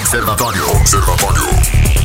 Observatório. Observatório.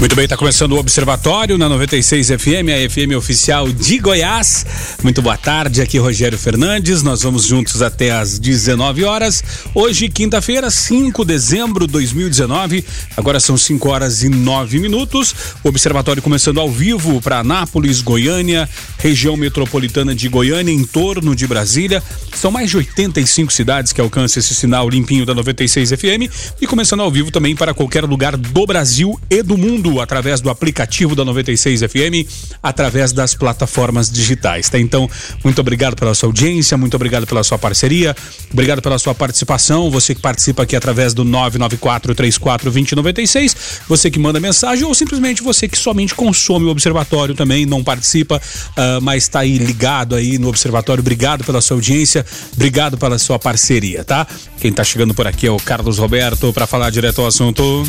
Muito bem, está começando o Observatório na 96 FM, a FM oficial de Goiás. Muito boa tarde, aqui Rogério Fernandes. Nós vamos juntos até às 19 horas. Hoje, quinta-feira, 5 de dezembro de 2019. Agora são 5 horas e 9 minutos. O Observatório começando ao vivo para Anápolis, Goiânia, região metropolitana de Goiânia, em torno de Brasília. São mais de 85 cidades que alcançam esse sinal limpinho da 96 FM e começando ao vivo também para qualquer lugar do Brasil e do mundo através do aplicativo da 96 FM, através das plataformas digitais, tá? Então, muito obrigado pela sua audiência, muito obrigado pela sua parceria, obrigado pela sua participação, você que participa aqui através do 994 34 2096, você que manda mensagem ou simplesmente você que somente consome o observatório também, não participa, uh, mas está aí ligado aí no observatório. Obrigado pela sua audiência, obrigado pela sua parceria, tá? Quem está chegando por aqui é o Carlos Roberto para falar direto ao assunto.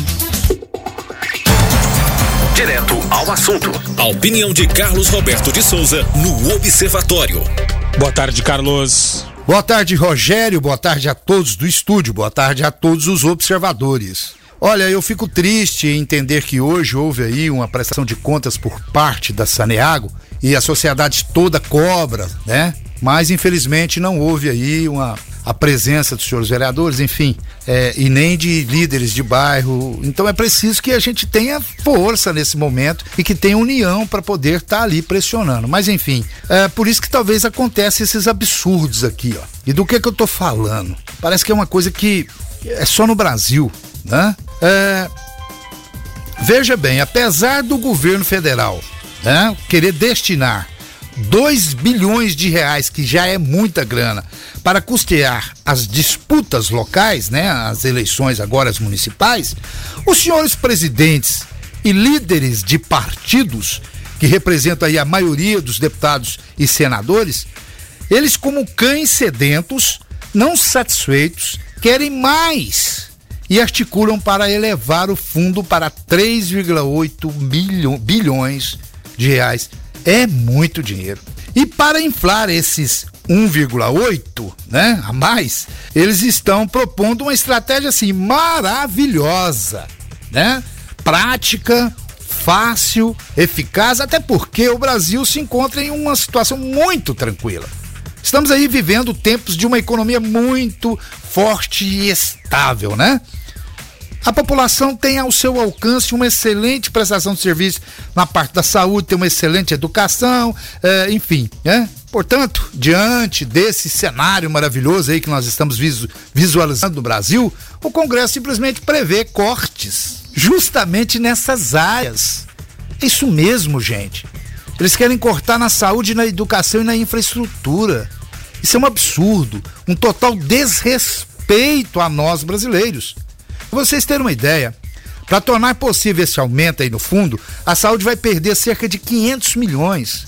Direto ao assunto. A opinião de Carlos Roberto de Souza no Observatório. Boa tarde, Carlos. Boa tarde, Rogério. Boa tarde a todos do estúdio. Boa tarde a todos os observadores. Olha, eu fico triste em entender que hoje houve aí uma prestação de contas por parte da Saneago e a sociedade toda cobra, né? Mas infelizmente não houve aí uma a presença dos senhores vereadores, enfim, é, e nem de líderes de bairro. Então é preciso que a gente tenha força nesse momento e que tenha união para poder estar tá ali pressionando. Mas enfim, é por isso que talvez aconteça esses absurdos aqui, ó. E do que que eu tô falando? Parece que é uma coisa que é só no Brasil, né? É, veja bem, apesar do governo federal né, querer destinar 2 bilhões de reais, que já é muita grana, para custear as disputas locais, né, as eleições agora as municipais, os senhores presidentes e líderes de partidos que representam aí a maioria dos deputados e senadores, eles como cães sedentos, não satisfeitos, querem mais e articulam para elevar o fundo para 3,8 bilhões de reais é muito dinheiro. E para inflar esses 1,8, né, a mais, eles estão propondo uma estratégia assim maravilhosa, né? Prática, fácil, eficaz, até porque o Brasil se encontra em uma situação muito tranquila. Estamos aí vivendo tempos de uma economia muito forte e estável, né? A população tem ao seu alcance uma excelente prestação de serviço na parte da saúde, tem uma excelente educação, é, enfim, né? Portanto, diante desse cenário maravilhoso aí que nós estamos visualizando no Brasil, o Congresso simplesmente prevê cortes justamente nessas áreas. É isso mesmo, gente. Eles querem cortar na saúde, na educação e na infraestrutura. Isso é um absurdo, um total desrespeito a nós brasileiros. Pra vocês terem uma ideia, para tornar possível esse aumento aí no fundo, a saúde vai perder cerca de 500 milhões.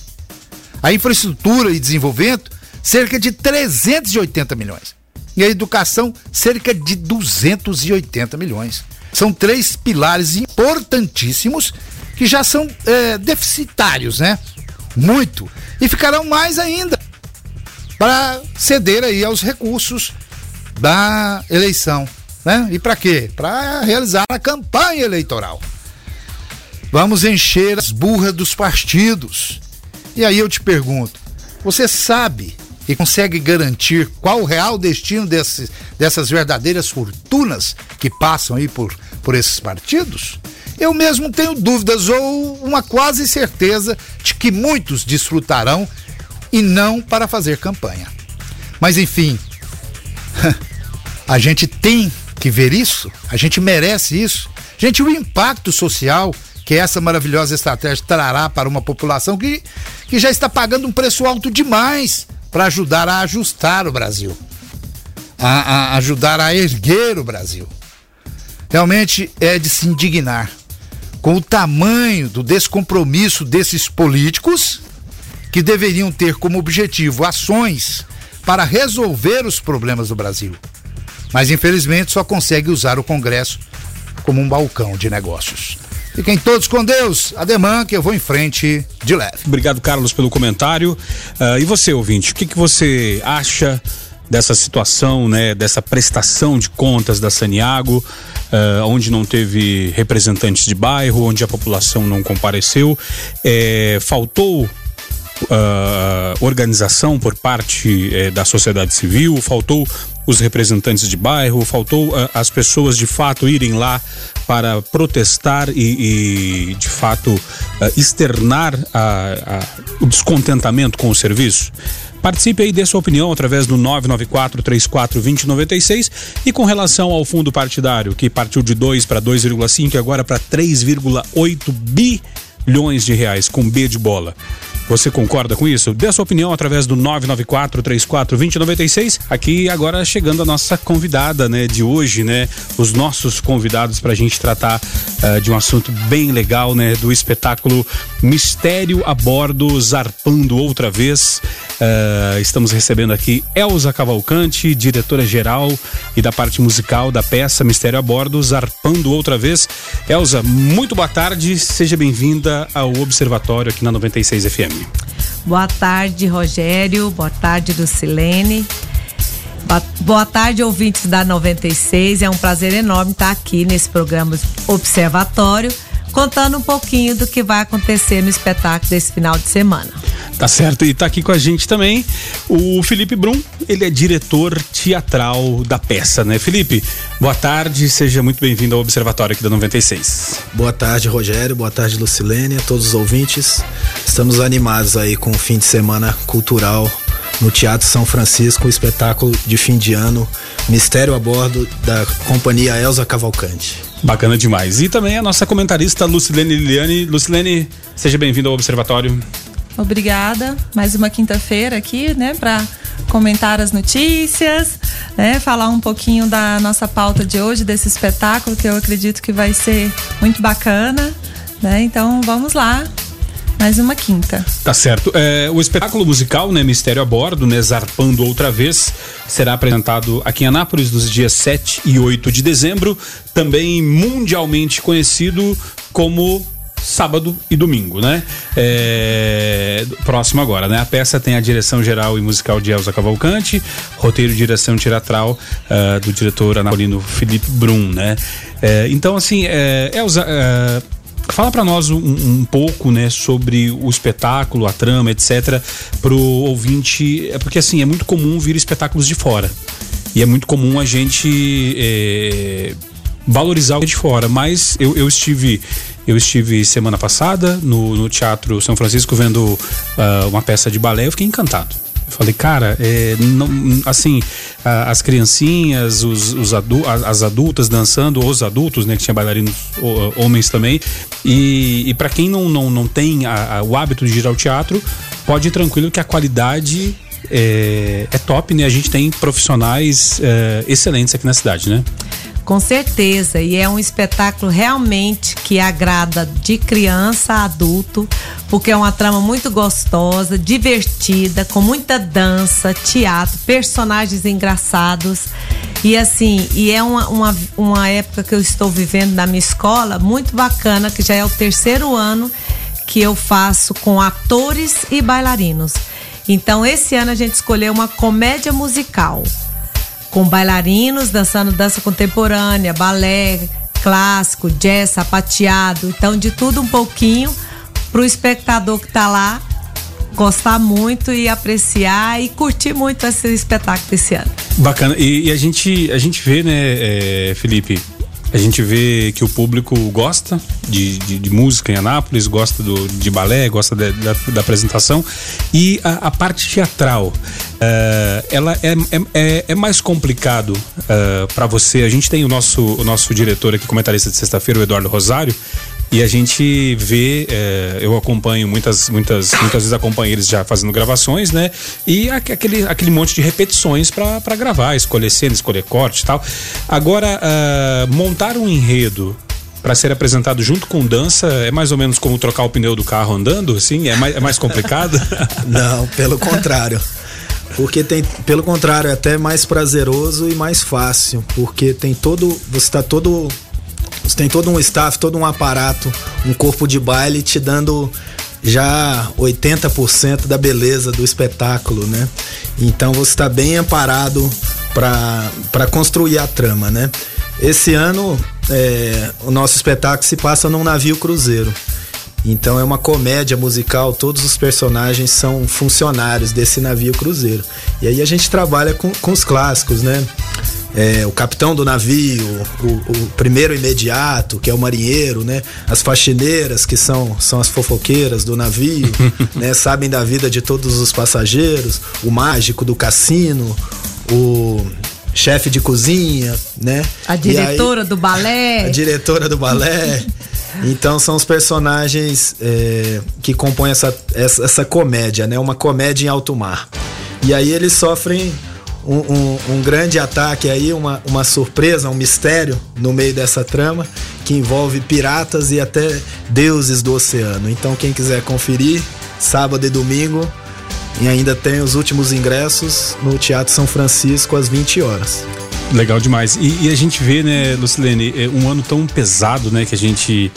A infraestrutura e desenvolvimento, cerca de 380 milhões. E a educação, cerca de 280 milhões. São três pilares importantíssimos que já são é, deficitários, né? Muito. E ficarão mais ainda para ceder aí aos recursos da eleição né? E para quê? Para realizar a campanha eleitoral. Vamos encher as burras dos partidos. E aí eu te pergunto: você sabe e consegue garantir qual o real destino desses, dessas verdadeiras fortunas que passam aí por, por esses partidos? Eu mesmo tenho dúvidas ou uma quase certeza de que muitos desfrutarão e não para fazer campanha. Mas enfim, a gente tem que ver isso, a gente merece isso. Gente, o impacto social que essa maravilhosa estratégia trará para uma população que, que já está pagando um preço alto demais para ajudar a ajustar o Brasil, a, a ajudar a erguer o Brasil. Realmente é de se indignar com o tamanho do descompromisso desses políticos que deveriam ter como objetivo ações para resolver os problemas do Brasil mas infelizmente só consegue usar o Congresso como um balcão de negócios. Fiquem todos com Deus. Ademã, que eu vou em frente de leve. Obrigado, Carlos, pelo comentário. Uh, e você, ouvinte, o que, que você acha dessa situação, né, dessa prestação de contas da Saniago, uh, onde não teve representantes de bairro, onde a população não compareceu. É, faltou Uh, organização por parte eh, da sociedade civil, faltou os representantes de bairro, faltou uh, as pessoas de fato irem lá para protestar e, e de fato uh, externar o descontentamento com o serviço. Participe aí, dê sua opinião através do 994 34 2096 e com relação ao fundo partidário, que partiu de 2 para 2,5 e agora para 3,8 bilhões de reais, com B de bola. Você concorda com isso? Dê a sua opinião através do 994 34 2096. Aqui agora chegando a nossa convidada, né, de hoje, né? Os nossos convidados para a gente tratar uh, de um assunto bem legal, né? Do espetáculo Mistério a Bordo, zarpando outra vez. Uh, estamos recebendo aqui Elza Cavalcante, diretora-geral e da parte musical da peça Mistério a Bordo, zarpando outra vez. Elza, muito boa tarde, seja bem-vinda ao Observatório aqui na 96 FM. Boa tarde, Rogério. Boa tarde, Lucilene. Boa tarde, ouvintes da 96. É um prazer enorme estar aqui nesse programa Observatório, contando um pouquinho do que vai acontecer no espetáculo desse final de semana. Tá certo, e tá aqui com a gente também o Felipe Brum, ele é diretor teatral da peça, né? Felipe, boa tarde, seja muito bem-vindo ao Observatório aqui da 96. Boa tarde, Rogério, boa tarde, Lucilene, a todos os ouvintes. Estamos animados aí com o fim de semana cultural no Teatro São Francisco, o espetáculo de fim de ano Mistério a Bordo da companhia Elza Cavalcante. Bacana demais. E também a nossa comentarista Lucilene Liliane. Lucilene, seja bem-vindo ao Observatório. Obrigada. Mais uma quinta-feira aqui, né, para comentar as notícias, né, falar um pouquinho da nossa pauta de hoje, desse espetáculo que eu acredito que vai ser muito bacana, né? Então vamos lá. Mais uma quinta. Tá certo. É, o espetáculo musical, né, Mistério a Bordo, né, Zarpando Outra Vez, será apresentado aqui em Anápolis nos dias 7 e 8 de dezembro, também mundialmente conhecido como sábado e domingo, né? É, próximo agora, né? A peça tem a direção geral e musical de Elza Cavalcante, roteiro e direção teatral uh, do diretor anapolino Felipe Brum, né? É, então, assim, é, Elza, é, fala para nós um, um, pouco, né, sobre o espetáculo, a trama, etc, pro ouvinte, é porque assim, é muito comum vir espetáculos de fora. E é muito comum a gente é, valorizar o de fora, mas eu, eu estive eu estive semana passada no, no Teatro São Francisco vendo uh, uma peça de balé, eu fiquei encantado. Falei, cara, é, não, assim, as criancinhas, os, os adu as adultas dançando, os adultos, né, que tinha bailarinos homens também. E, e para quem não, não, não tem a, a, o hábito de ir ao teatro, pode ir tranquilo que a qualidade é, é top, né? A gente tem profissionais é, excelentes aqui na cidade, né? Com certeza, e é um espetáculo realmente que agrada de criança a adulto, porque é uma trama muito gostosa, divertida, com muita dança, teatro, personagens engraçados. E assim, e é uma, uma, uma época que eu estou vivendo na minha escola muito bacana, que já é o terceiro ano que eu faço com atores e bailarinos. Então, esse ano a gente escolheu uma comédia musical com bailarinos dançando dança contemporânea, balé, clássico, jazz, sapateado. Então, de tudo um pouquinho para o espectador que está lá gostar muito e apreciar e curtir muito esse espetáculo desse ano. Bacana. E, e a gente a gente vê, né, é, Felipe, a gente vê que o público gosta de, de, de música em Anápolis, gosta do, de balé, gosta de, da, da, apresentação. E a, a parte teatral, uh, ela é, é, é, é, mais complicado uh, eh, para você. A gente tem o nosso, o nosso diretor aqui, comentarista de sexta-feira, o Eduardo Rosário, e a gente vê, é, eu acompanho muitas, muitas, muitas vezes acompanho eles já fazendo gravações, né? E aquele, aquele monte de repetições para gravar, escolher cena, escolher corte e tal. Agora, uh, montar um enredo para ser apresentado junto com dança é mais ou menos como trocar o pneu do carro andando, assim? É mais, é mais complicado? Não, pelo contrário. Porque tem, pelo contrário, é até mais prazeroso e mais fácil, porque tem todo, você está todo você tem todo um staff, todo um aparato, um corpo de baile te dando já 80% da beleza do espetáculo, né? Então você está bem amparado para construir a trama, né? Esse ano é, o nosso espetáculo se passa num navio cruzeiro. Então é uma comédia musical, todos os personagens são funcionários desse navio cruzeiro. E aí a gente trabalha com, com os clássicos, né? É, o capitão do navio, o, o, primeiro imediato, que é o marinheiro, né? As faxineiras, que são, são as fofoqueiras do navio, né? Sabem da vida de todos os passageiros, o mágico do cassino, o chefe de cozinha, né? A diretora aí, do balé. A diretora do balé. Então são os personagens é, que compõem essa, essa, essa, comédia, né? Uma comédia em alto mar. E aí eles sofrem um, um, um, grande ataque aí, uma, uma surpresa, um mistério no meio dessa trama que envolve piratas e até deuses do oceano. Então quem quiser conferir, sábado e domingo, e ainda tem os últimos ingressos no Teatro São Francisco às 20 horas. Legal demais. E, e a gente vê, né, Lucilene, é um ano tão pesado, né, que a gente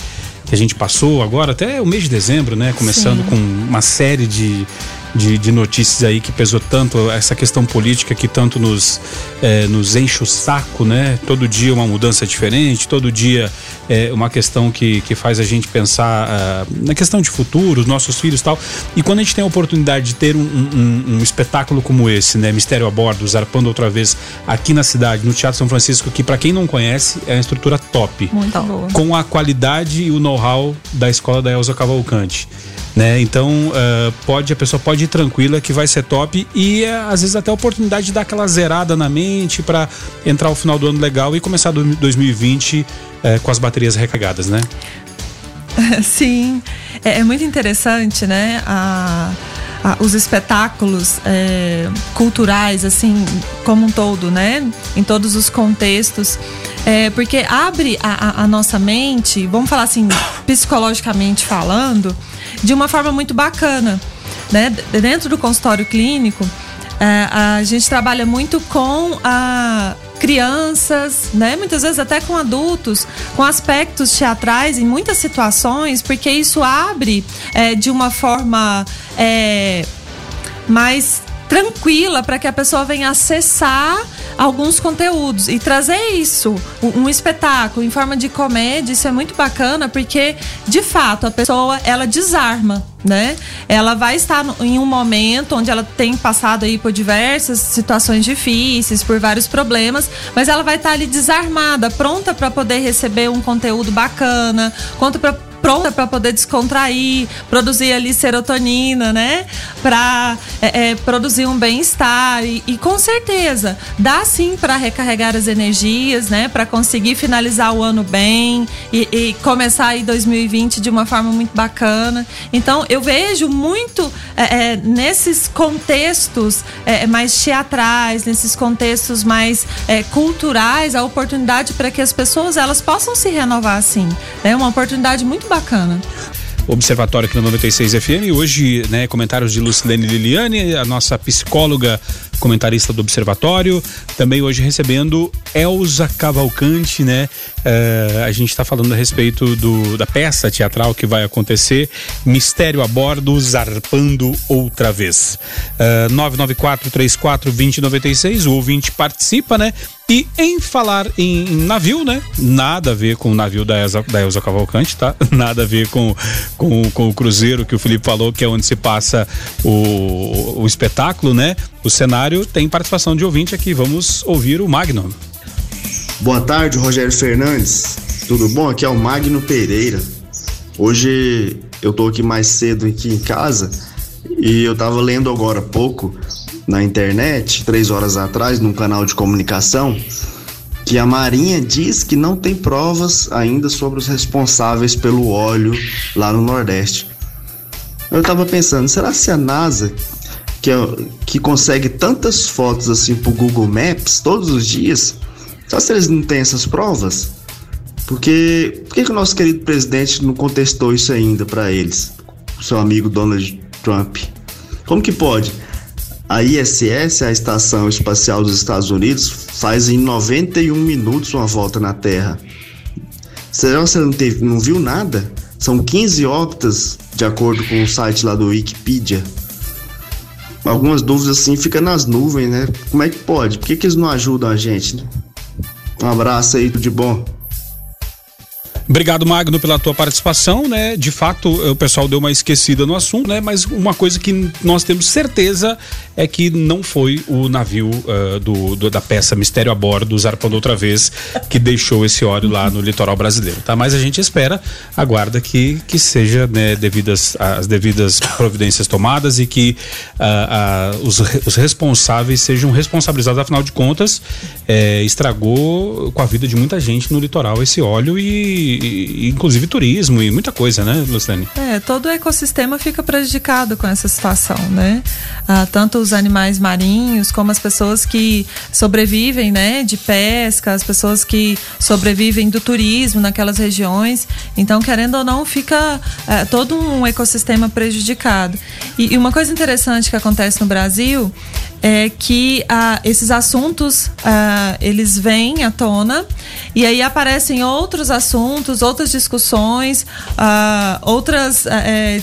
que a gente passou agora, até o mês de dezembro, né? Começando Sim. com uma série de, de, de, notícias aí que pesou tanto, essa questão política que tanto nos, é, nos enche o saco, né? Todo dia uma mudança diferente, todo dia é uma questão que, que faz a gente pensar uh, na questão de futuro, os nossos filhos e tal. E quando a gente tem a oportunidade de ter um, um, um espetáculo como esse, né? Mistério a Bordo, zarpando outra vez aqui na cidade, no Teatro São Francisco, que para quem não conhece é uma estrutura top. Muito boa. Com a qualidade e o know-how da escola da Elza Cavalcante né? Então uh, pode a pessoa pode ir tranquila que vai ser top e uh, às vezes até a oportunidade de dar aquela zerada na mente para entrar o final do ano legal e começar 2020 uh, eh, com as baterias recarregadas, né? Sim, é, é muito interessante, né? A, a, os espetáculos é, culturais, assim, como um todo, né? Em todos os contextos. É, porque abre a, a, nossa mente, vamos falar assim, psicologicamente falando, de uma forma muito bacana. Né? Dentro do consultório clínico, é, a gente trabalha muito com a crianças, né? Muitas vezes até com adultos, com aspectos teatrais em muitas situações, porque isso abre é, de uma forma é, mais tranquila para que a pessoa venha acessar alguns conteúdos e trazer isso, um, espetáculo em forma de comédia, isso é muito bacana porque de fato a pessoa ela desarma, né? Ela vai estar em um momento onde ela tem passado aí por diversas situações difíceis, por vários problemas, mas ela vai estar ali desarmada, pronta para poder receber um conteúdo bacana, pronta para pronta para poder descontrair, produzir ali serotonina, né? Para é, é, produzir um bem-estar e, e, com certeza dá sim para recarregar as energias, né? Para conseguir finalizar o ano bem e, e, começar aí 2020 de uma forma muito bacana. Então eu vejo muito é, é nesses contextos é, mais teatrais, nesses contextos mais é, culturais, a oportunidade para que as pessoas elas possam se renovar assim, né? Uma oportunidade muito bacana. Observatório aqui no 96 FM. Hoje, né, comentários de Lucilene Liliane, a nossa psicóloga comentarista do Observatório. Também hoje recebendo Elza Cavalcante, né? Uh, a gente está falando a respeito do, da peça teatral que vai acontecer, Mistério a Bordo, Zarpando Outra Vez. Uh, 994-34-2096, o ouvinte participa, né? E em falar em navio, né? Nada a ver com o navio da Elza, da Elza Cavalcante, tá? Nada a ver com, com, com o cruzeiro que o Felipe falou, que é onde se passa o, o espetáculo, né? O cenário tem participação de ouvinte aqui. Vamos ouvir o Magno. Boa tarde, Rogério Fernandes. Tudo bom? Aqui é o Magno Pereira. Hoje eu tô aqui mais cedo aqui em casa e eu tava lendo agora há pouco na internet, três horas atrás, num canal de comunicação, que a Marinha diz que não tem provas ainda sobre os responsáveis pelo óleo lá no Nordeste. Eu tava pensando, será que a NASA, que, é, que consegue tantas fotos assim pro Google Maps todos os dias, será que eles não têm essas provas? Porque por que, que o nosso querido presidente não contestou isso ainda para eles? Seu amigo Donald Trump. Como que pode? A ISS, a Estação Espacial dos Estados Unidos, faz em 91 minutos uma volta na Terra. Será que você não, teve, não viu nada? São 15 óptas, de acordo com o site lá do Wikipedia. Algumas dúvidas assim ficam nas nuvens, né? Como é que pode? Por que, que eles não ajudam a gente? Né? Um abraço aí, tudo de bom. Obrigado, Magno, pela tua participação, né? De fato, o pessoal deu uma esquecida no assunto, né? Mas uma coisa que nós temos certeza é que não foi o navio uh, do, do, da peça Mistério a Bordo, zarpando outra vez, que deixou esse óleo lá no litoral brasileiro, tá? Mas a gente espera, aguarda que, que seja né, devidas, as devidas providências tomadas e que uh, uh, os, os responsáveis sejam responsabilizados, afinal de contas, é, estragou com a vida de muita gente no litoral esse óleo e inclusive turismo e muita coisa, né, Luciane? É, todo o ecossistema fica prejudicado com essa situação, né? Ah, tanto os animais marinhos como as pessoas que sobrevivem, né, de pesca, as pessoas que sobrevivem do turismo naquelas regiões. Então, querendo ou não, fica é, todo um ecossistema prejudicado. E, e uma coisa interessante que acontece no Brasil é que ah, esses assuntos ah, eles vêm à tona e aí aparecem outros assuntos, outras discussões, ah, outras é,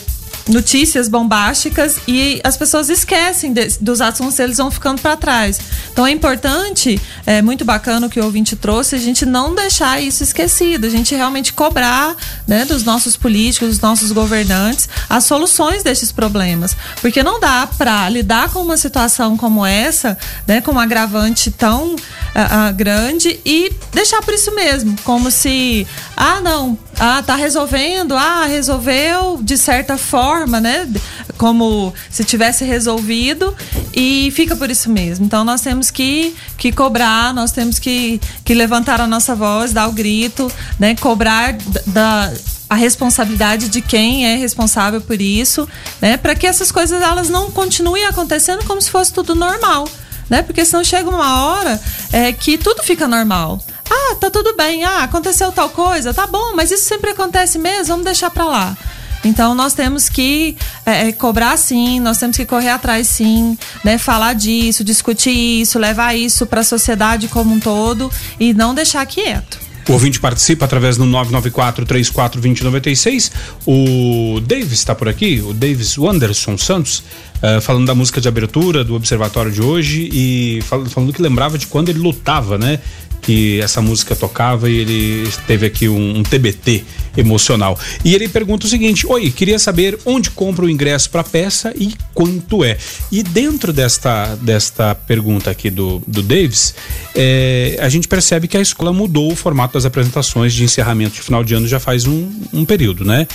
notícias bombásticas e as pessoas esquecem de, dos assuntos, eles vão ficando para trás. Então é importante, é muito bacana o que o ouvinte trouxe, a gente não deixar isso esquecido, a gente realmente cobrar né, dos nossos políticos, dos nossos governantes, as soluções desses problemas. Porque não dá para lidar com uma situação como essa, né, com um agravante tão uh, uh, grande e deixar por isso mesmo, como se, ah, não, ah, tá resolvendo, ah, resolveu de certa forma, né? Como se tivesse resolvido e fica por isso mesmo. Então nós temos que, que cobrar, nós temos que, que levantar a nossa voz, dar o grito, né? Cobrar da a responsabilidade de quem é responsável por isso, né? Para que essas coisas elas não continuem acontecendo como se fosse tudo normal, né? Porque senão chega uma hora é, que tudo fica normal. Ah, tá tudo bem. Ah, aconteceu tal coisa, tá bom, mas isso sempre acontece mesmo, vamos deixar para lá. Então nós temos que é, é, cobrar sim, nós temos que correr atrás sim, né? Falar disso, discutir isso, levar isso para a sociedade como um todo e não deixar quieto. O ouvinte participa através do 994-34-2096. O Davis está por aqui, o Davis Wanderson Santos, uh, falando da música de abertura do Observatório de hoje e falando, falando que lembrava de quando ele lutava, né? que essa música tocava e ele teve aqui um, um, TBT emocional. E ele pergunta o seguinte: Oi, queria saber onde compra o ingresso para a peça e quanto é. E dentro desta, desta pergunta aqui do, do Davis, é, a gente percebe que a escola mudou o formato das apresentações de encerramento de final de ano já faz um, um período, né?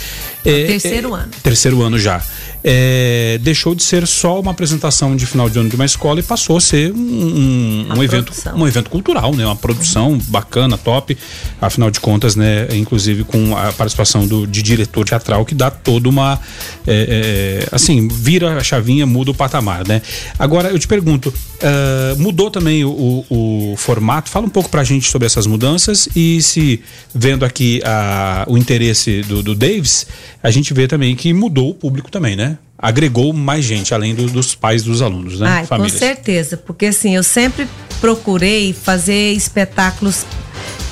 É, terceiro é, ano. Terceiro ano já é, deixou de ser só uma apresentação de final de ano de uma escola e passou a ser um, um, um evento, um evento cultural, né? Uma produção uhum. bacana, top. Afinal de contas, né? Inclusive com a participação do, de diretor teatral que dá toda uma, é, é, assim, vira a chavinha, muda o patamar, né? Agora eu te pergunto, uh, mudou também o, o, o, formato? Fala um pouco pra gente sobre essas mudanças e se vendo aqui a, o interesse do, do Davis, a gente vê também que mudou o público também, né? Agregou mais gente, além do, dos pais dos alunos, né? Ai, Famílias. Com certeza, porque assim, eu sempre procurei fazer espetáculos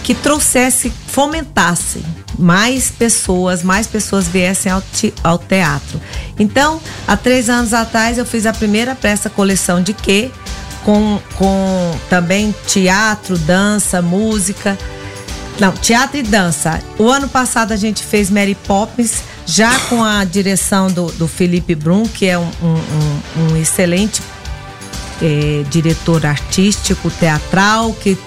que trouxesse, fomentassem mais pessoas, mais pessoas viessem ao, te, ao teatro. Então, há três anos atrás, eu fiz a primeira peça coleção de quê? Com, com também teatro, dança, música. Não, teatro e dança. O ano passado a gente fez Mary Poppins já com a direção do, do Felipe Brum, que é um, um, um excelente é, diretor artístico, teatral, que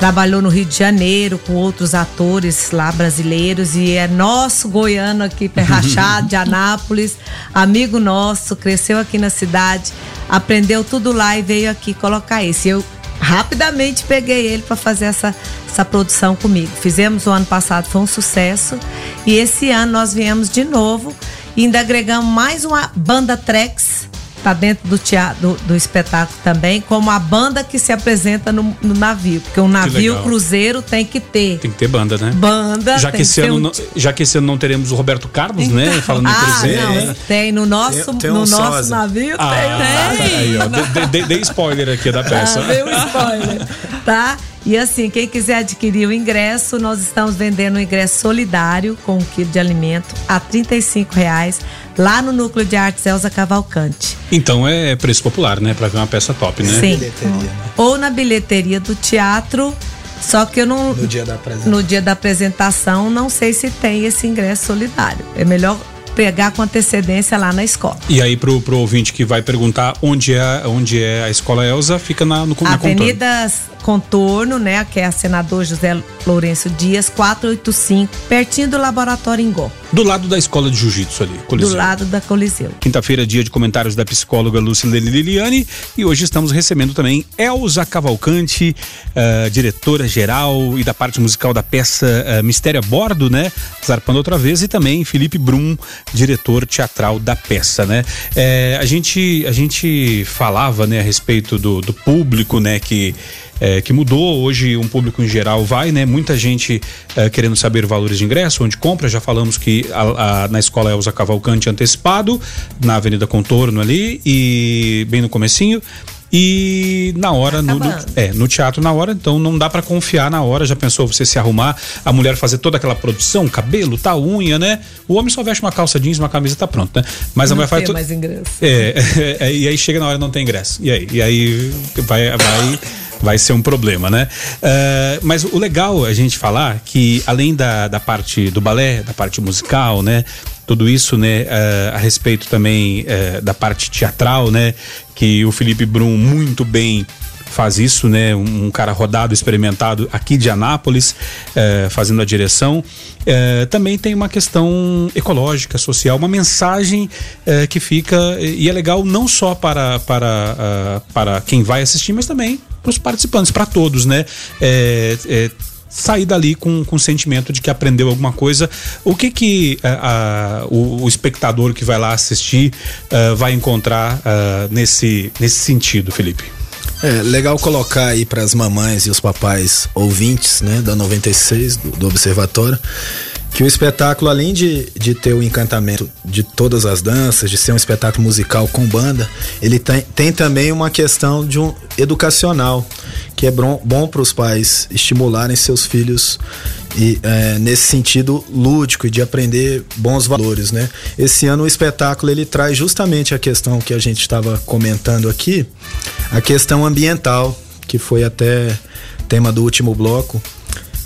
trabalhou no Rio de Janeiro com outros atores lá brasileiros e é nosso goiano aqui, Rachado, de Anápolis, amigo nosso, cresceu aqui na cidade, aprendeu tudo lá e veio aqui colocar isso. Eu rapidamente peguei ele para fazer essa essa produção comigo. Fizemos o ano passado, foi um sucesso. E esse ano nós viemos de novo e ainda agregamos mais uma banda Trex tá dentro do teatro do, do, espetáculo também, como a banda que se apresenta no, no navio, porque um navio cruzeiro tem que ter. Tem que ter banda, né? Banda. Já que esse ano, um... não, já que esse ano não teremos o Roberto Carlos, né? então, né? Falando ah, cruzeiro. Não, né? Tem no nosso, tem, tem no um nosso navio ah, tem. tem. Aí, ó, dei, spoiler aqui da peça. Ah, dei um spoiler, tá? E assim, quem quiser adquirir o ingresso, nós estamos vendendo o ingresso solidário com um quilo de alimento a R$ reais lá no Núcleo de Artes Elza Cavalcante. Então é preço popular, né? Pra ver uma peça top, né? Sim. Ou na bilheteria do teatro. Só que eu não. No dia da apresentação. No dia da apresentação, não sei se tem esse ingresso solidário. É melhor pegar com antecedência lá na escola. E aí, pro, pro ouvinte que vai perguntar onde é, onde é a escola Elza, fica na, no na Avenida Contorno, né? Que é a senador José Lourenço Dias, 485, pertinho do Laboratório Ingó. Do lado da escola de jiu-jitsu ali, Coliseu. Do lado da Coliseu. Quinta-feira, dia de comentários da psicóloga Lucilene Liliane. E hoje estamos recebendo também Elza Cavalcante, uh, diretora-geral e da parte musical da peça uh, Mistério a Bordo, né? Zarpando outra vez. E também Felipe Brum, diretor teatral da peça, né? É, a, gente, a gente falava né, a respeito do, do público, né? Que é, que mudou. Hoje um público em geral vai, né? Muita gente é, querendo saber valores de ingresso, onde compra. Já falamos que a, a, na escola Elza Cavalcante antecipado, na Avenida Contorno ali e bem no comecinho. E na hora, no, no, é, no teatro na hora, então não dá para confiar na hora. Já pensou você se arrumar, a mulher fazer toda aquela produção, cabelo, tá unha, né? O homem só veste uma calça jeans, uma camisa, tá pronto, né? Mas não a mulher faz tudo. mais ingresso. É, é, é, e aí chega na hora não tem ingresso. E aí? E aí vai. vai vai ser um problema, né? Uh, mas o legal é a gente falar que além da, da parte do balé, da parte musical, né? Tudo isso, né? Uh, a respeito também uh, da parte teatral, né? Que o Felipe Brum muito bem faz isso, né? Um, um, cara rodado, experimentado aqui de Anápolis, fazendo a direção. também tem uma questão ecológica, social, uma mensagem que fica e é legal não só para para, para quem vai assistir, mas também para os participantes, para todos, né? Sair dali com, com o sentimento de que aprendeu alguma coisa. O que que a, o, o, espectador que vai lá assistir uh, vai encontrar uh, nesse, nesse sentido, Felipe? É legal colocar aí para as mamães e os papais ouvintes, né, da 96 do, do Observatório, que o espetáculo, além de, de ter o encantamento de todas as danças, de ser um espetáculo musical com banda, ele tem, tem também uma questão de um educacional, que é bom, bom para os pais estimularem seus filhos e, é, nesse sentido lúdico e de aprender bons valores, né? Esse ano o espetáculo ele traz justamente a questão que a gente estava comentando aqui, a questão ambiental, que foi até tema do último bloco,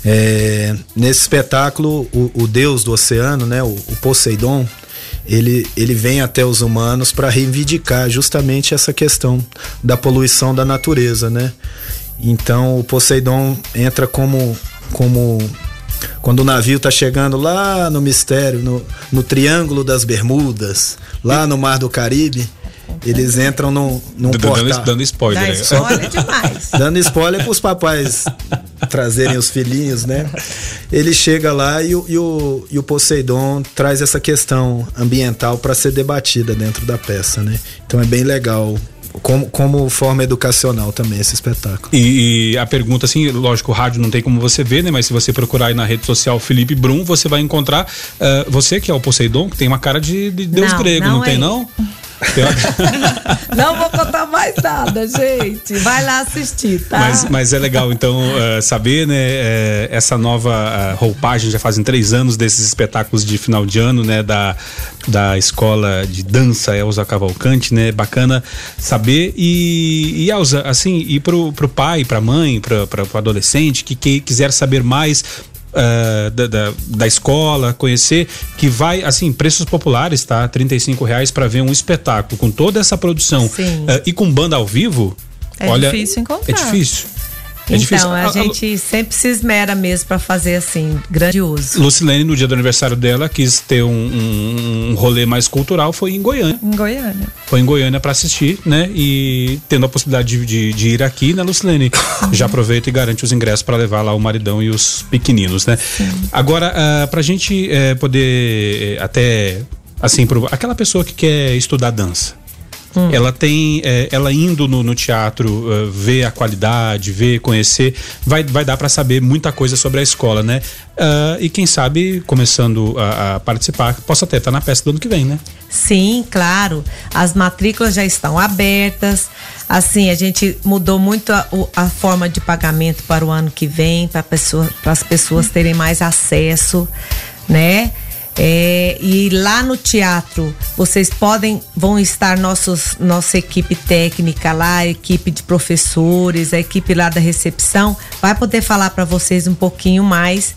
é, nesse espetáculo, o, o, deus do oceano, né, o, o Poseidon, ele, ele vem até os humanos para reivindicar justamente essa questão da poluição da natureza, né? Então o Poseidon entra como, como quando o navio está chegando lá no mistério, no, no Triângulo das Bermudas, lá no Mar do Caribe, eles entram num, num dando, portal. Dando spoiler. Dá spoiler demais. Dando spoiler pros papais trazerem os filhinhos, né? Ele chega lá e o, e o, e o Poseidon traz essa questão ambiental para ser debatida dentro da peça, né? Então é bem legal como, como forma educacional também esse espetáculo. E, e, a pergunta, assim, lógico, o rádio não tem como você ver, né? Mas se você procurar aí na rede social Felipe Brum, você vai encontrar uh, você que é o Poseidon, que tem uma cara de, de deus não, grego, não, não é. tem não? Não vou contar mais nada, gente. Vai lá assistir, tá? Mas, mas é legal, então, uh, saber, né? Uh, essa nova uh, roupagem, já fazem três anos desses espetáculos de final de ano, né? Da, da escola de dança Elza Cavalcante, né? Bacana saber. E, e Elza, assim, e pro, pro pai, pra mãe, pra, pra, pro adolescente que, que quiser saber mais, Uh, da, da, da, escola, conhecer, que vai, assim, preços populares, tá? 35 reais para ver um espetáculo com toda essa produção uh, e com banda ao vivo. É olha, difícil encontrar. É difícil. É então, difícil. a, a gente sempre se esmera mesmo para fazer assim, grandioso. Lucilene, no dia do aniversário dela, quis ter um, um, um, rolê mais cultural, foi em Goiânia. Em Goiânia. Foi em Goiânia para assistir, né? E tendo a possibilidade de, de, de ir aqui, né, Lucilene? já aproveita e garante os ingressos para levar lá o maridão e os pequeninos, né? Sim. Agora, uh, pra gente uh, poder uh, até, assim, pro, aquela pessoa que quer estudar dança, Hum. Ela tem, é, ela indo no, no teatro, uh, ver a qualidade, ver, conhecer, vai, vai dar para saber muita coisa sobre a escola, né? Uh, e quem sabe, começando a, a participar, possa até estar na peça do ano que vem, né? Sim, claro. As matrículas já estão abertas. Assim, a gente mudou muito a, a forma de pagamento para o ano que vem, para pessoa, as pessoas terem mais acesso, né? É, e lá no teatro, vocês podem, vão estar nossos, nossa equipe técnica lá, a equipe de professores, a equipe lá da recepção, vai poder falar para vocês um pouquinho mais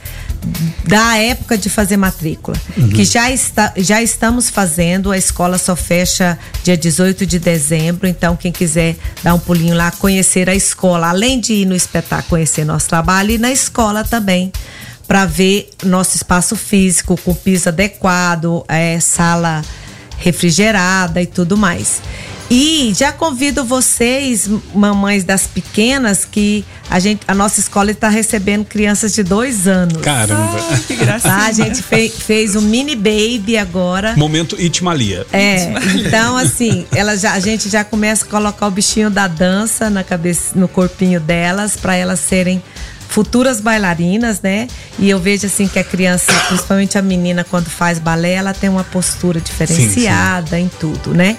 da época de fazer matrícula, uhum. que já, está, já estamos fazendo, a escola só fecha dia 18 de dezembro, então quem quiser dar um pulinho lá, conhecer a escola, além de ir no espetáculo, conhecer nosso trabalho, e na escola também para ver nosso espaço físico com piso adequado, é, sala refrigerada e tudo mais. E já convido vocês, mamães das pequenas, que a gente, a nossa escola está recebendo crianças de dois anos. Caramba! Ah, que graça! Tá? A gente fez, fez um mini baby agora. Momento Itmalia. É, então assim, ela já, a gente já começa a colocar o bichinho da dança na cabeça, no corpinho delas, para elas serem futuras bailarinas, né? E eu vejo assim que a criança, principalmente a menina, quando faz balé, ela tem uma postura diferenciada sim, sim. em tudo, né?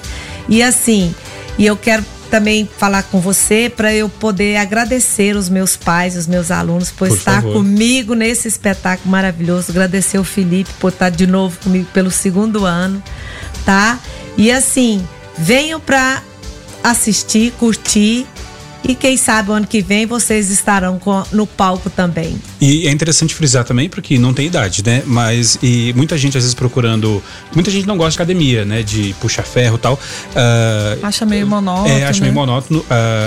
E assim, e eu quero também falar com você para eu poder agradecer os meus pais, os meus alunos por, por estar favor. comigo nesse espetáculo maravilhoso. Agradecer o Felipe por estar de novo comigo pelo segundo ano, tá? E assim, venham para assistir, curtir e quem sabe o ano que vem vocês estarão com, no palco também. E é interessante frisar também, porque não tem idade, né? Mas e muita gente às vezes procurando. Muita gente não gosta de academia, né? De puxar ferro e tal. Uh, acha meio monótono. É, acha né? meio monótono. Uh,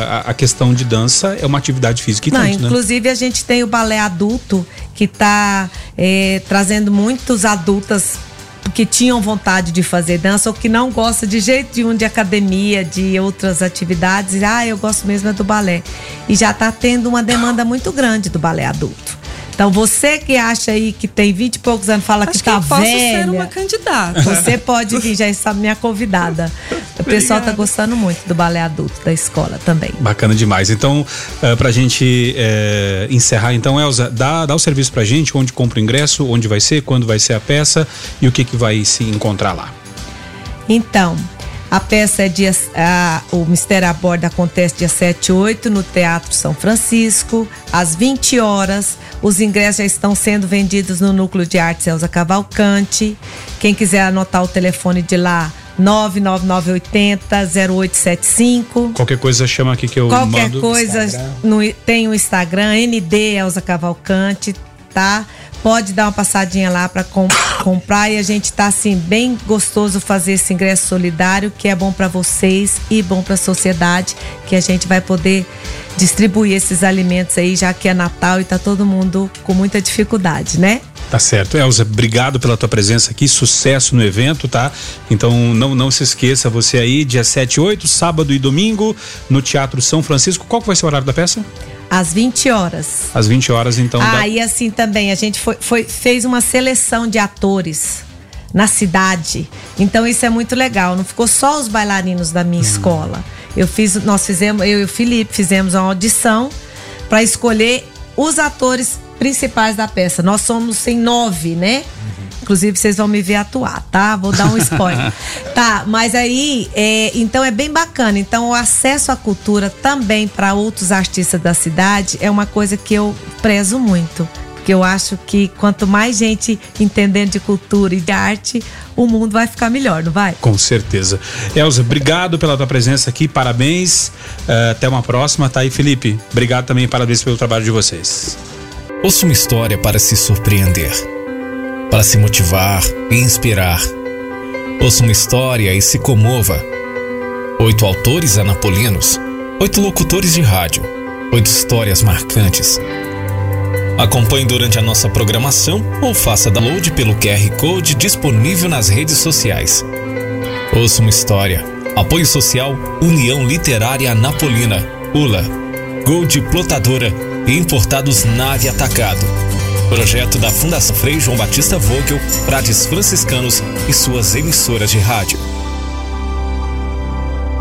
a, a, questão de dança é uma atividade física e não, tanto, né? Inclusive, né? a gente tem o balé adulto que está é, trazendo muitos adultas que tinham vontade de fazer dança ou que não gosta de jeito nenhum de academia, de outras atividades, ah, eu gosto mesmo é do balé. E já está tendo uma demanda muito grande do balé adulto. Então você que acha aí que tem 20 e poucos anos, fala Acho que tá que eu velha. ser uma candidata. Você pode vir, já está minha convidada. O pessoal está gostando muito do balé adulto da escola também. Bacana demais. Então, uh, pra gente uh, encerrar, então, Elza, dá, dá o serviço pra gente, onde compra o ingresso, onde vai ser, quando vai ser a peça e o que, que vai se encontrar lá. Então, a peça é dia. A, o Mistério a Bordo acontece dia 7 e 8 no Teatro São Francisco, às 20 horas. Os ingressos já estão sendo vendidos no Núcleo de Artes Elza Cavalcante. Quem quiser anotar o telefone de lá, 99980-0875. Qualquer coisa chama aqui que eu Qualquer mando. coisa, no, tem o Instagram, ND Elza Cavalcante, tá? pode dar uma passadinha lá para comp comprar e a gente tá assim bem gostoso fazer esse ingresso solidário que é bom para vocês e bom para a sociedade, que a gente vai poder distribuir esses alimentos aí já que é Natal e tá todo mundo com muita dificuldade, né? Tá certo. Elza, obrigado pela tua presença aqui, sucesso no evento, tá? Então não, não se esqueça, você aí, dia 7 e 8, sábado e domingo, no Teatro São Francisco. Qual que vai ser o horário da peça? Às 20 horas. Às 20 horas, então. Ah, dá... e assim também, a gente foi, foi, fez uma seleção de atores na cidade. Então isso é muito legal. Não ficou só os bailarinos da minha hum. escola. Eu fiz, nós fizemos, eu e o Felipe fizemos uma audição para escolher os atores principais da peça. Nós somos em nove, né? Inclusive, vocês vão me ver atuar, tá? Vou dar um spoiler. tá, mas aí, é, então é bem bacana. Então, o acesso à cultura também para outros artistas da cidade é uma coisa que eu prezo muito. Porque eu acho que quanto mais gente entendendo de cultura e de arte, o mundo vai ficar melhor, não vai? Com certeza. Elza, obrigado pela tua presença aqui, parabéns. Uh, até uma próxima, tá aí, Felipe. Obrigado também, parabéns pelo trabalho de vocês. Ouça uma história para se surpreender para se motivar e inspirar. Ouça uma história e se comova. Oito autores anapolinos, oito locutores de rádio, oito histórias marcantes. Acompanhe durante a nossa programação ou faça download pelo QR Code disponível nas redes sociais. Ouça uma história. Apoio Social União Literária Anapolina, ULA, Gold Plotadora e Importados Nave Atacado. Projeto da Fundação Frei João Batista Vogel, Frades Franciscanos e suas emissoras de rádio.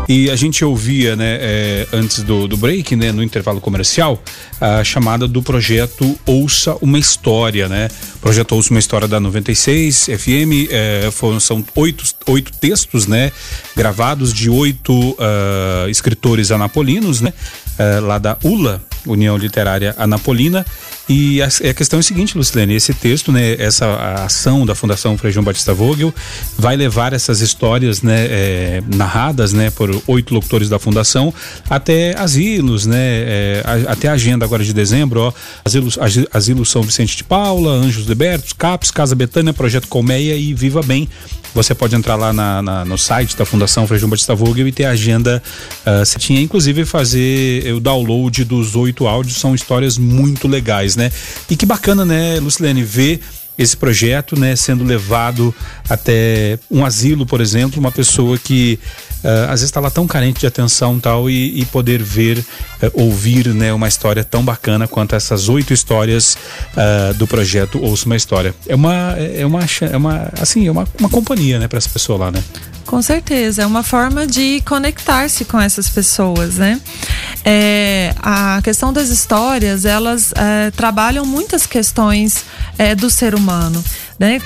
E a gente ouvia, né, é, antes do, do break, né, no intervalo comercial, a chamada do projeto Ouça uma História, né? Projeto Ouça uma História da 96 FM, é, foram, são oito, oito textos, né, gravados de oito uh, escritores anapolinos, né, uh, lá da ULA, União Literária Anapolina, e a, a, questão é a seguinte, Lucilene, esse texto, né, essa ação da Fundação Frei João Batista Vogel vai levar essas histórias, né, é, narradas, né, por oito locutores da Fundação até asilos, né, é, a, até a agenda agora de dezembro, ó, asilos, asilo São Vicente de Paula, Anjos Libertos, CAPS, Casa Betânia, Projeto Colmeia e Viva Bem. Você pode entrar lá na, na, no site da Fundação Frei João Batista Vogel e ter a agenda uh, certinha, inclusive fazer o download dos oito áudios, são histórias muito legais, né? E que bacana, né, Lucilene, ver esse projeto, né, sendo levado até um asilo, por exemplo, uma pessoa que uh, às vezes está lá tão carente de atenção tal e, e poder ver, uh, ouvir, né, uma história tão bacana quanto essas oito histórias uh, do projeto Ouça uma História. É uma, é uma, é uma, assim, é uma, uma companhia, né, para essa pessoa lá, né? Com certeza, é uma forma de conectar-se com essas pessoas, né? É, a questão das histórias, elas é, trabalham muitas questões é, do ser humano, né?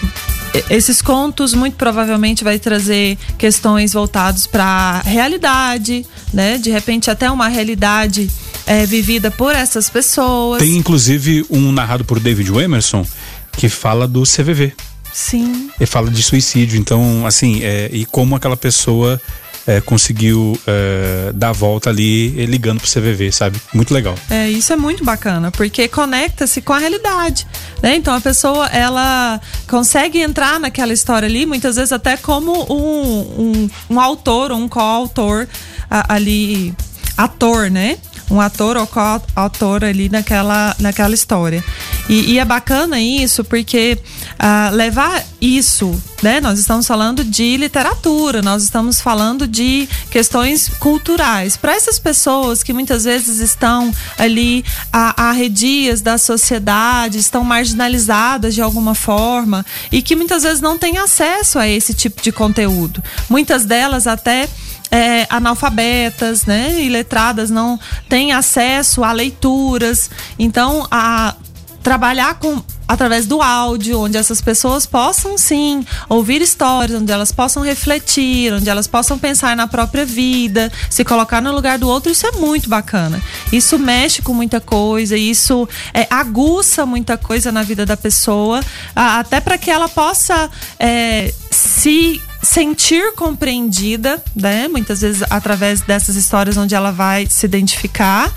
Esses contos muito provavelmente vai trazer questões voltadas para a realidade, né? De repente até uma realidade é, vivida por essas pessoas. Tem inclusive um narrado por David Emerson que fala do CVV. Sim. Ele fala de suicídio, então, assim, é, e como aquela pessoa é, conseguiu é, dar a volta ali é, ligando pro CVV, sabe? Muito legal. É, isso é muito bacana, porque conecta-se com a realidade, né? Então a pessoa, ela consegue entrar naquela história ali, muitas vezes até como um, um, um autor um coautor ali, ator, né? Um ator ou co-autor ali naquela, naquela história. E, e, é bacana isso porque uh, levar isso, né? Nós estamos falando de literatura, nós estamos falando de questões culturais. Para essas pessoas que muitas vezes estão ali a, a redias da sociedade, estão marginalizadas de alguma forma e que muitas vezes não têm acesso a esse tipo de conteúdo. Muitas delas até é, analfabetas, né, e letradas não têm acesso a leituras. Então, a trabalhar com através do áudio, onde essas pessoas possam sim ouvir histórias, onde elas possam refletir, onde elas possam pensar na própria vida, se colocar no lugar do outro, isso é muito bacana. Isso mexe com muita coisa, isso é, aguça muita coisa na vida da pessoa, até para que ela possa é, se sentir compreendida, né? Muitas vezes através dessas histórias onde ela vai se identificar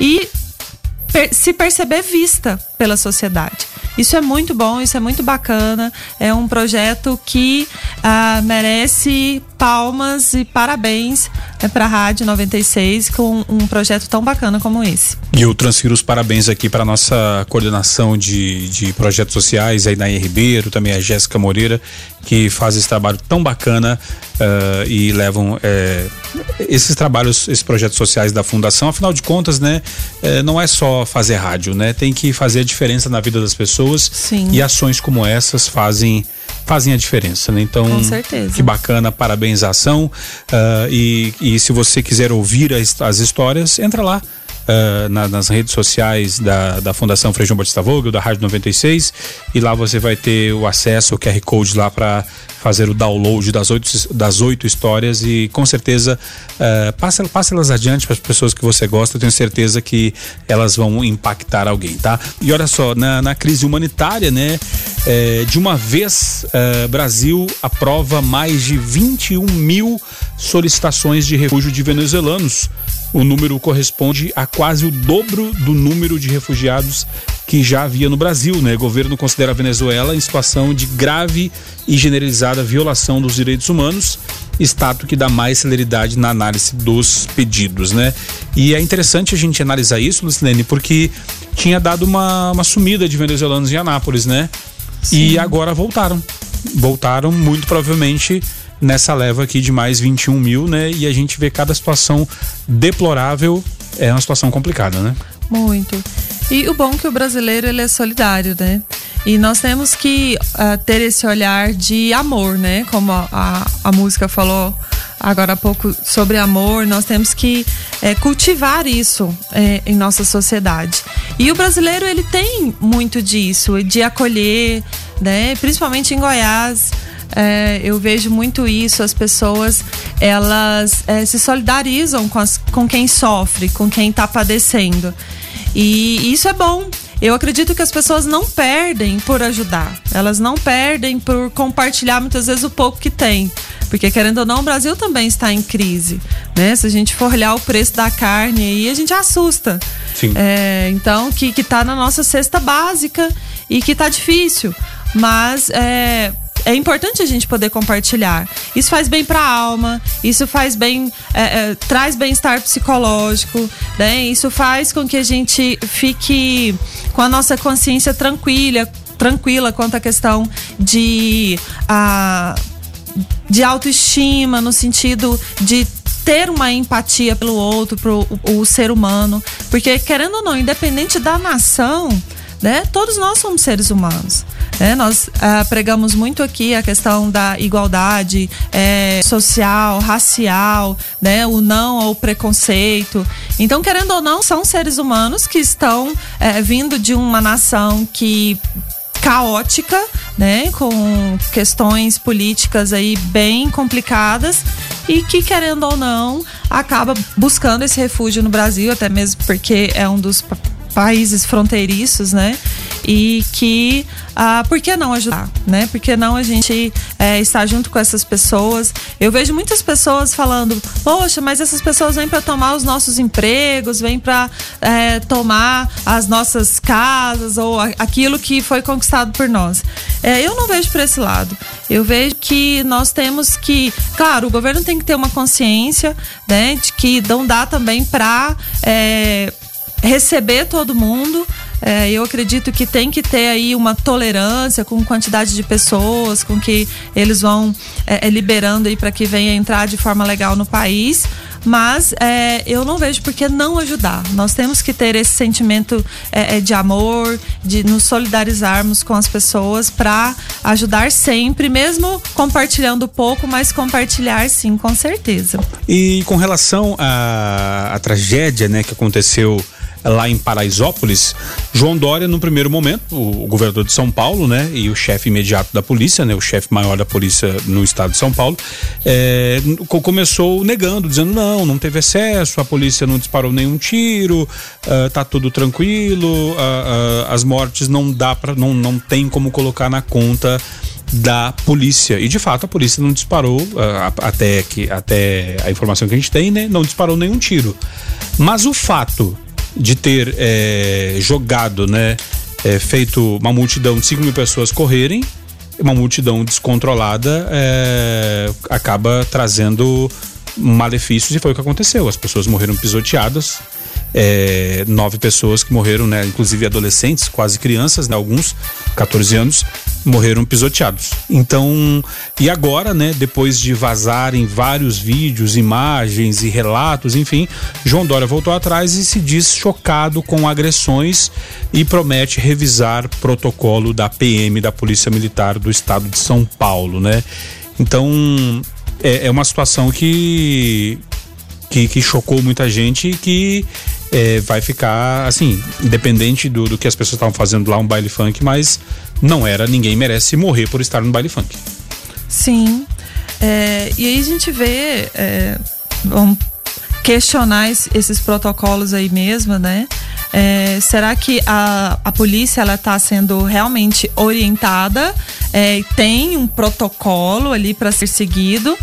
e per se perceber vista pela sociedade. Isso é muito bom, isso é muito bacana. É um projeto que ah, merece palmas e parabéns né, para a Rádio 96 com um projeto tão bacana como esse. E eu transfiro os parabéns aqui para nossa coordenação de, de projetos sociais, aí na Ribeiro, também a Jéssica Moreira, que faz esse trabalho tão bacana uh, e levam é, esses trabalhos, esses projetos sociais da Fundação. Afinal de contas, né, é, não é só fazer rádio, né? Tem que fazer a diferença na vida das pessoas. Sim. E ações como essas fazem fazem a diferença, né? Então, Com certeza. que bacana, parabéns à ação. Uh, e, e se você quiser ouvir as, as histórias, entra lá uh, na, nas redes sociais da, da Fundação Frei João Batista Vogel, da Rádio 96, e lá você vai ter o acesso, o QR Code lá para fazer o download das oito, das oito histórias e com certeza uh, passe, passe elas adiante para as pessoas que você gosta, eu tenho certeza que elas vão impactar alguém, tá? E olha só, na, na crise humanitária, né? É, de uma vez, uh, Brasil aprova mais de 21 mil solicitações de refúgio de venezuelanos o número corresponde a quase o dobro do número de refugiados que já havia no Brasil. Né? O governo considera a Venezuela em situação de grave e generalizada violação dos direitos humanos, status que dá mais celeridade na análise dos pedidos. Né? E é interessante a gente analisar isso, Lucilene, porque tinha dado uma, uma sumida de venezuelanos em Anápolis, né? Sim. E agora voltaram. Voltaram, muito provavelmente nessa leva aqui de mais 21 mil, né? E a gente vê cada situação deplorável, é uma situação complicada, né? Muito. E o bom é que o brasileiro ele é solidário, né? E nós temos que uh, ter esse olhar de amor, né? Como a, a, música falou agora há pouco sobre amor, nós temos que é, cultivar isso é, em nossa sociedade. E o brasileiro ele tem muito disso, de acolher, né? Principalmente em Goiás. É, eu vejo muito isso, as pessoas elas é, se solidarizam com, as, com quem sofre, com quem está padecendo. E isso é bom. Eu acredito que as pessoas não perdem por ajudar. Elas não perdem por compartilhar muitas vezes o pouco que tem. Porque, querendo ou não, o Brasil também está em crise. Né? Se a gente for olhar o preço da carne aí, a gente assusta. Sim. É, então, que, que tá na nossa cesta básica e que tá difícil. Mas é, é importante a gente poder compartilhar. Isso faz bem para a alma, isso faz bem, é, é, traz bem-estar psicológico, né? Isso faz com que a gente fique com a nossa consciência tranquila, tranquila quanto à questão de a de autoestima no sentido de ter uma empatia pelo outro, pro o, o ser humano, porque querendo ou não, independente da nação, né? Todos nós somos seres humanos. Né? Nós ah, pregamos muito aqui a questão da igualdade é, social, racial, né? o não ao preconceito. Então, querendo ou não, são seres humanos que estão é, vindo de uma nação que caótica, né, com questões políticas aí bem complicadas e que querendo ou não acaba buscando esse refúgio no Brasil, até mesmo porque é um dos países fronteiriços, né? E que, ah, por que não ajudar, né? Por que não a gente é, estar junto com essas pessoas? Eu vejo muitas pessoas falando, poxa, mas essas pessoas vêm para tomar os nossos empregos, vêm para é, tomar as nossas casas ou aquilo que foi conquistado por nós. É, eu não vejo por esse lado. Eu vejo que nós temos que, claro, o governo tem que ter uma consciência, né, de que não dá também para é, receber todo mundo. É, eu acredito que tem que ter aí uma tolerância com quantidade de pessoas, com que eles vão é, é liberando aí para que venha entrar de forma legal no país. Mas é, eu não vejo por que não ajudar. Nós temos que ter esse sentimento é, é de amor, de nos solidarizarmos com as pessoas para ajudar sempre, mesmo compartilhando pouco, mas compartilhar sim, com certeza. E com relação à, à tragédia né, que aconteceu lá em Paraisópolis, João Dória, no primeiro momento, o, governador de São Paulo, né, e o chefe imediato da polícia, né, o chefe maior da polícia no estado de São Paulo, é, começou negando, dizendo não, não teve excesso, a polícia não disparou nenhum tiro, uh, tá tudo tranquilo, uh, uh, as mortes não dá para, não, não tem como colocar na conta da polícia. E de fato a polícia não disparou, até, que, até a informação que a gente tem, né? Não disparou nenhum tiro. Mas o fato de ter é, jogado, né, é, feito uma multidão de 5 mil pessoas correrem, uma multidão descontrolada é, acaba trazendo malefícios e foi o que aconteceu. As pessoas morreram pisoteadas, é, nove pessoas que morreram, né, inclusive adolescentes, quase crianças, né, alguns 14 anos, morreram pisoteados. Então, e agora, né, depois de vazarem vários vídeos, imagens e relatos, enfim, João Dória voltou atrás e se diz chocado com agressões e promete revisar protocolo da PM da Polícia Militar do Estado de São Paulo, né? Então, é, é uma situação que, que, que chocou muita gente e que é, vai ficar assim, independente do, do que as pessoas estavam fazendo lá, um baile funk, mas não era ninguém merece morrer por estar no baile funk. Sim. É, e aí a gente vê. É, vamos questionar esses protocolos aí mesmo, né? É, será que a, a polícia ela está sendo realmente orientada? É, tem um protocolo ali para ser seguido?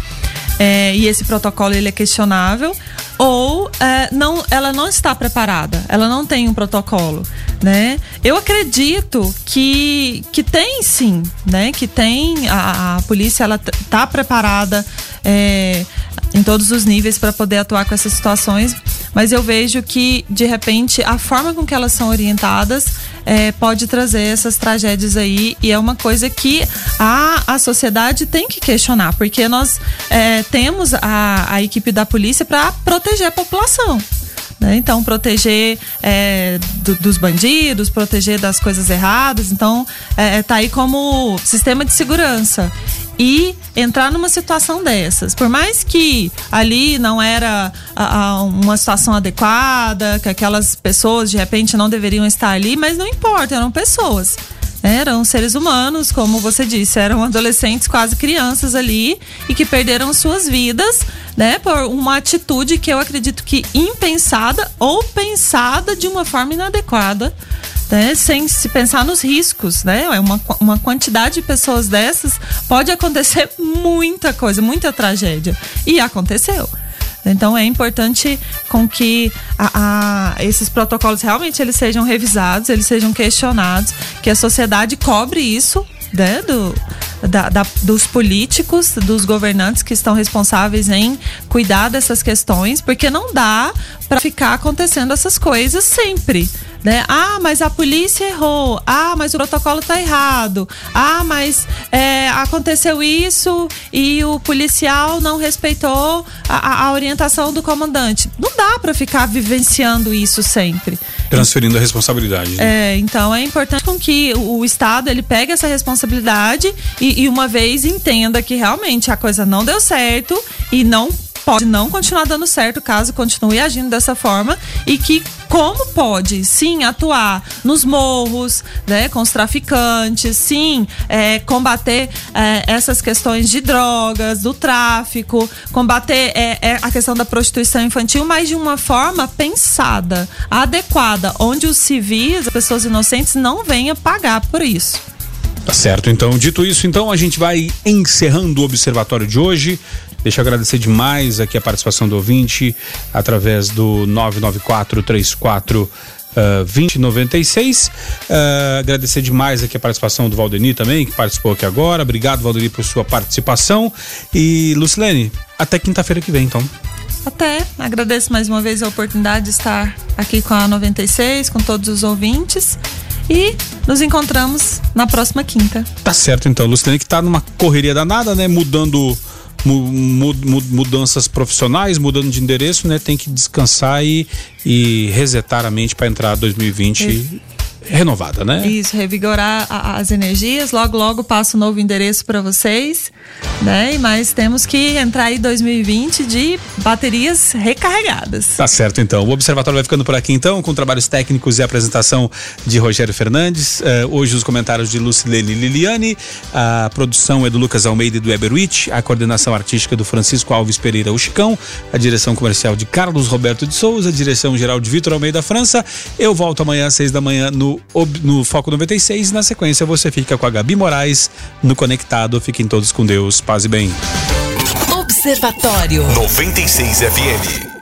É, e esse protocolo ele é questionável, ou é, não, ela não está preparada, ela não tem um protocolo, né? Eu acredito que, que tem sim, né? Que tem a, a polícia ela está preparada é, em todos os níveis para poder atuar com essas situações, mas eu vejo que de repente a forma com que elas são orientadas é, pode trazer essas tragédias aí e é uma coisa que a, a sociedade tem que questionar, porque nós é, temos a, a equipe da polícia para proteger a população. Né? Então, proteger é, do, dos bandidos, proteger das coisas erradas. Então, é, tá aí como sistema de segurança. E entrar numa situação dessas. Por mais que ali não era a, a, uma situação adequada, que aquelas pessoas de repente não deveriam estar ali, mas não importa, eram pessoas. Eram seres humanos, como você disse, eram adolescentes, quase crianças ali, e que perderam suas vidas, né, por uma atitude que eu acredito que impensada ou pensada de uma forma inadequada. Né, sem se pensar nos riscos, né? É uma, uma quantidade de pessoas dessas pode acontecer muita coisa, muita tragédia. E aconteceu. Então é importante com que a, a, esses protocolos realmente eles sejam revisados, eles sejam questionados, que a sociedade cobre isso né, do, da, da, dos políticos, dos governantes que estão responsáveis em cuidar dessas questões, porque não dá para ficar acontecendo essas coisas sempre né? Ah, mas a polícia errou. Ah, mas o protocolo tá errado. Ah, mas é, aconteceu isso e o policial não respeitou a, a orientação do comandante. Não dá para ficar vivenciando isso sempre. Transferindo a responsabilidade. Né? É, então é importante com que o, o Estado ele pegue essa responsabilidade e, e uma vez entenda que realmente a coisa não deu certo e não pode não continuar dando certo caso continue agindo dessa forma e que como pode sim atuar nos morros, né, com os traficantes, sim, é, combater é, essas questões de drogas, do tráfico, combater é, é, a questão da prostituição infantil, mas de uma forma pensada, adequada, onde os civis, as pessoas inocentes, não venham pagar por isso. Tá certo, então, dito isso, então a gente vai encerrando o observatório de hoje. Deixa eu agradecer demais aqui a participação do ouvinte através do 99434 uh, 2096. Uh, agradecer demais aqui a participação do Valdeni também, que participou aqui agora. Obrigado, Valdeni, por sua participação. E, Lucilene, até quinta-feira que vem, então. Até. Agradeço mais uma vez a oportunidade de estar aqui com a 96, com todos os ouvintes. E nos encontramos na próxima quinta. Tá certo, então. Lucilene que tá numa correria danada, né? Mudando mudanças profissionais, mudando de endereço, né? Tem que descansar e, e resetar a mente para entrar 2020 renovada, né? Isso, revigorar a, as energias. Logo, logo passo um novo endereço para vocês, né? Mas temos que entrar em 2020 de baterias recarregadas. Tá certo, então. O Observatório vai ficando por aqui, então, com trabalhos técnicos e apresentação de Rogério Fernandes. Uh, hoje os comentários de Lucilene Liliane. A produção é do Lucas Almeida e do Eberwitch. A coordenação artística do Francisco Alves Pereira o Chicão. A direção comercial de Carlos Roberto de Souza. A direção geral de Vitor Almeida França. Eu volto amanhã às seis da manhã no no, Foco 96. Na sequência, você fica com a Gabi Moraes no Conectado. Fiquem todos com Deus. Paz e bem. Observatório 96 FM.